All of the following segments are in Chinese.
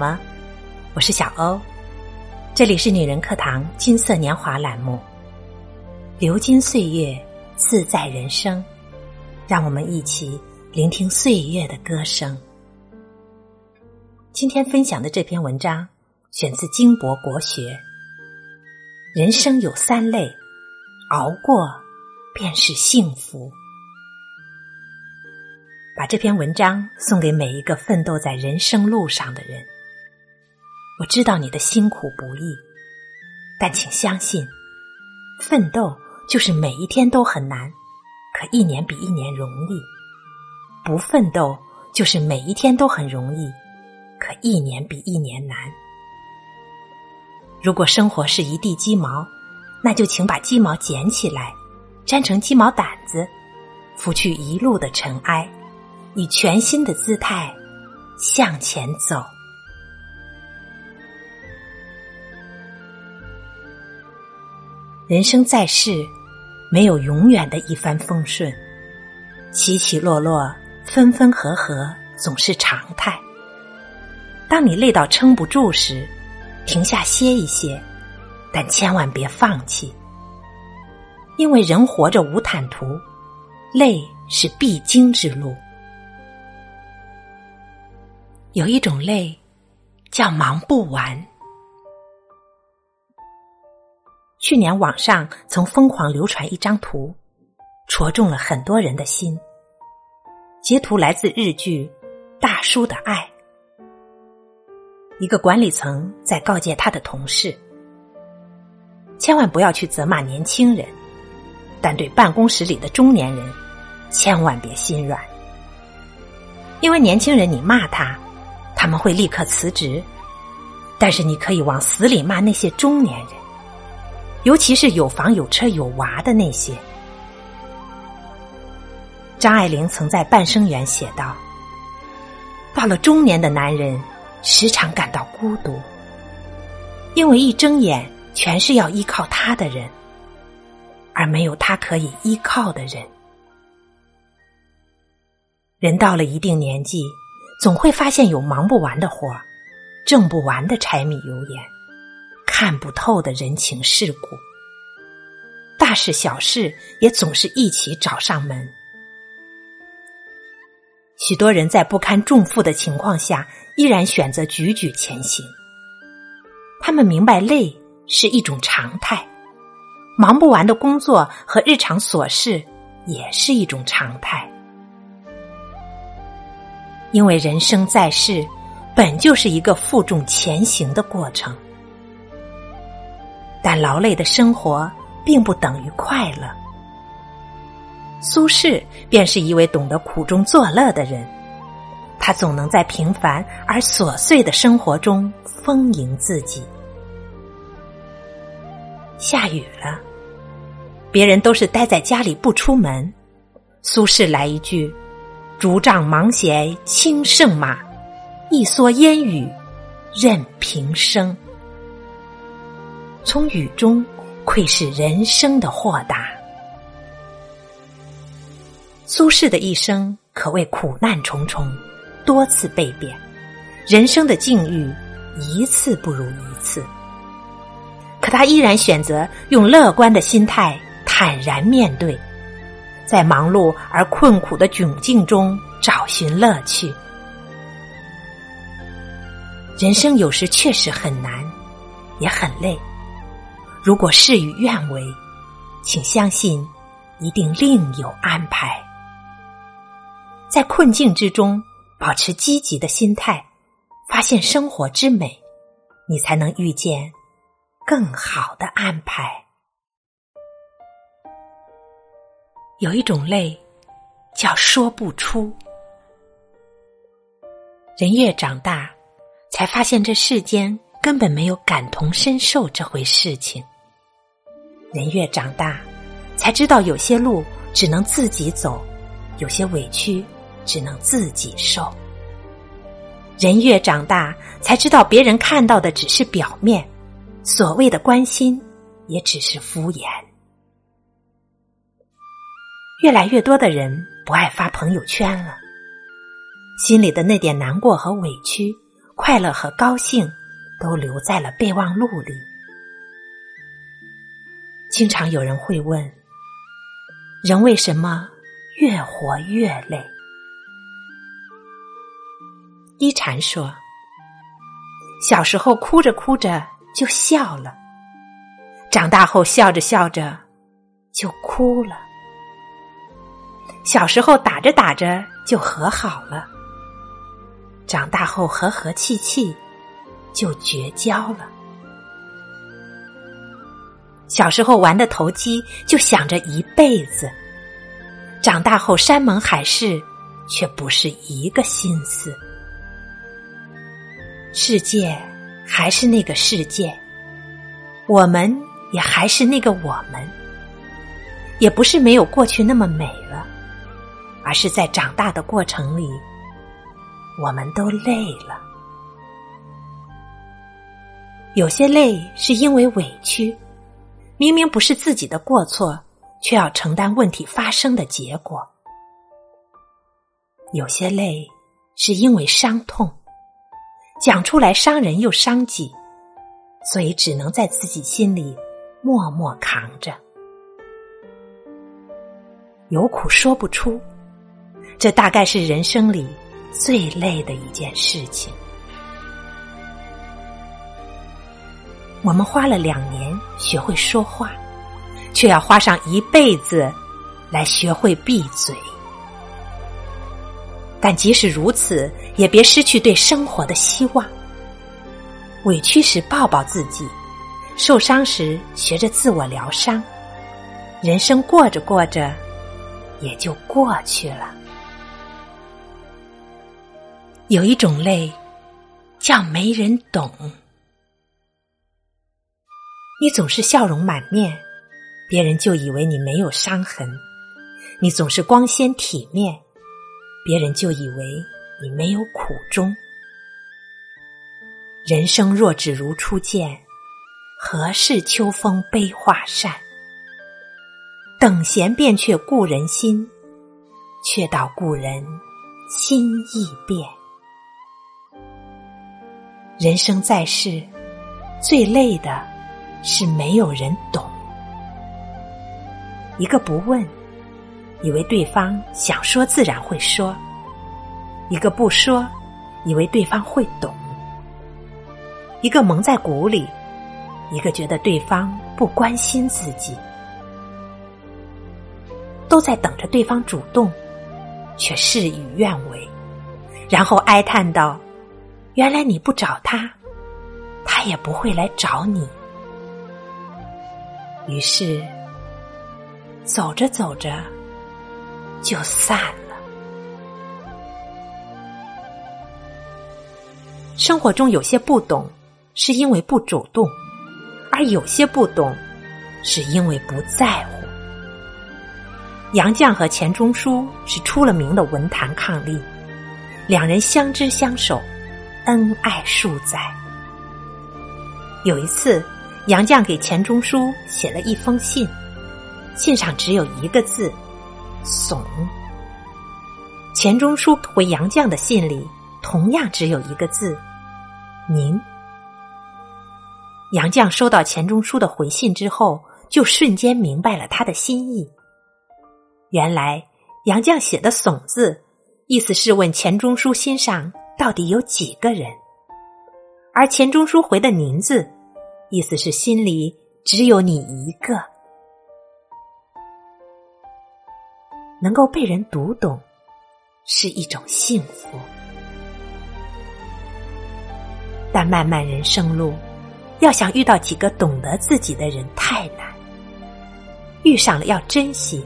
么？我是小欧，这里是女人课堂金色年华栏目。流金岁月，自在人生，让我们一起聆听岁月的歌声。今天分享的这篇文章选自金博国学。人生有三累，熬过便是幸福。把这篇文章送给每一个奋斗在人生路上的人。我知道你的辛苦不易，但请相信，奋斗就是每一天都很难，可一年比一年容易；不奋斗就是每一天都很容易，可一年比一年难。如果生活是一地鸡毛，那就请把鸡毛捡起来，粘成鸡毛掸子，拂去一路的尘埃。以全新的姿态向前走。人生在世，没有永远的一帆风顺，起起落落、分分合合总是常态。当你累到撑不住时，停下歇一歇，但千万别放弃，因为人活着无坦途，累是必经之路。有一种累，叫忙不完。去年网上曾疯狂流传一张图，戳中了很多人的心。截图来自日剧《大叔的爱》，一个管理层在告诫他的同事：千万不要去责骂年轻人，但对办公室里的中年人，千万别心软，因为年轻人你骂他。他们会立刻辞职，但是你可以往死里骂那些中年人，尤其是有房有车有娃的那些。张爱玲曾在《半生缘》写道：“到了中年的男人，时常感到孤独，因为一睁眼全是要依靠他的人，而没有他可以依靠的人。人到了一定年纪。”总会发现有忙不完的活儿，挣不完的柴米油盐，看不透的人情世故，大事小事也总是一起找上门。许多人在不堪重负的情况下，依然选择踽踽前行。他们明白累是一种常态，忙不完的工作和日常琐事也是一种常态。因为人生在世，本就是一个负重前行的过程，但劳累的生活并不等于快乐。苏轼便是一位懂得苦中作乐的人，他总能在平凡而琐碎的生活中丰盈自己。下雨了，别人都是待在家里不出门，苏轼来一句。竹杖芒鞋轻胜马，一蓑烟雨任平生。从雨中窥视人生的豁达。苏轼的一生可谓苦难重重，多次被贬，人生的境遇一次不如一次。可他依然选择用乐观的心态坦然面对。在忙碌而困苦的窘境中找寻乐趣。人生有时确实很难，也很累。如果事与愿违，请相信，一定另有安排。在困境之中，保持积极的心态，发现生活之美，你才能遇见更好的安排。有一种累，叫说不出。人越长大，才发现这世间根本没有感同身受这回事情。人越长大，才知道有些路只能自己走，有些委屈只能自己受。人越长大，才知道别人看到的只是表面，所谓的关心也只是敷衍。越来越多的人不爱发朋友圈了，心里的那点难过和委屈，快乐和高兴都留在了备忘录里。经常有人会问：人为什么越活越累？一禅说：小时候哭着哭着就笑了，长大后笑着笑着就哭了。小时候打着打着就和好了，长大后和和气气就绝交了。小时候玩的投机，就想着一辈子；长大后山盟海誓，却不是一个心思。世界还是那个世界，我们也还是那个我们，也不是没有过去那么美了。而是在长大的过程里，我们都累了。有些累是因为委屈，明明不是自己的过错，却要承担问题发生的结果；有些累是因为伤痛，讲出来伤人又伤己，所以只能在自己心里默默扛着，有苦说不出。这大概是人生里最累的一件事情。我们花了两年学会说话，却要花上一辈子来学会闭嘴。但即使如此，也别失去对生活的希望。委屈时抱抱自己，受伤时学着自我疗伤。人生过着过着，也就过去了。有一种累，叫没人懂。你总是笑容满面，别人就以为你没有伤痕；你总是光鲜体面，别人就以为你没有苦衷。人生若只如初见，何事秋风悲画扇？等闲变却故人心，却道故人心易变。人生在世，最累的是没有人懂。一个不问，以为对方想说自然会说；一个不说，以为对方会懂；一个蒙在鼓里，一个觉得对方不关心自己，都在等着对方主动，却事与愿违，然后哀叹道。原来你不找他，他也不会来找你。于是，走着走着就散了。生活中有些不懂，是因为不主动；而有些不懂，是因为不在乎。杨绛和钱钟书是出了名的文坛伉俪，两人相知相守。恩爱数载。有一次，杨绛给钱钟书写了一封信，信上只有一个字“怂”。钱钟书回杨绛的信里，同样只有一个字“您”。杨绛收到钱钟书的回信之后，就瞬间明白了他的心意。原来，杨绛写的“怂”字，意思是问钱钟书心上。到底有几个人？而钱钟书回的“您”字，意思是心里只有你一个。能够被人读懂，是一种幸福。但漫漫人生路，要想遇到几个懂得自己的人太难。遇上了要珍惜，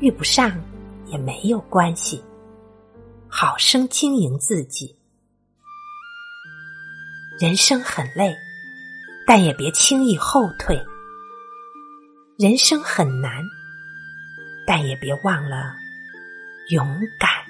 遇不上也没有关系。好生经营自己，人生很累，但也别轻易后退；人生很难，但也别忘了勇敢。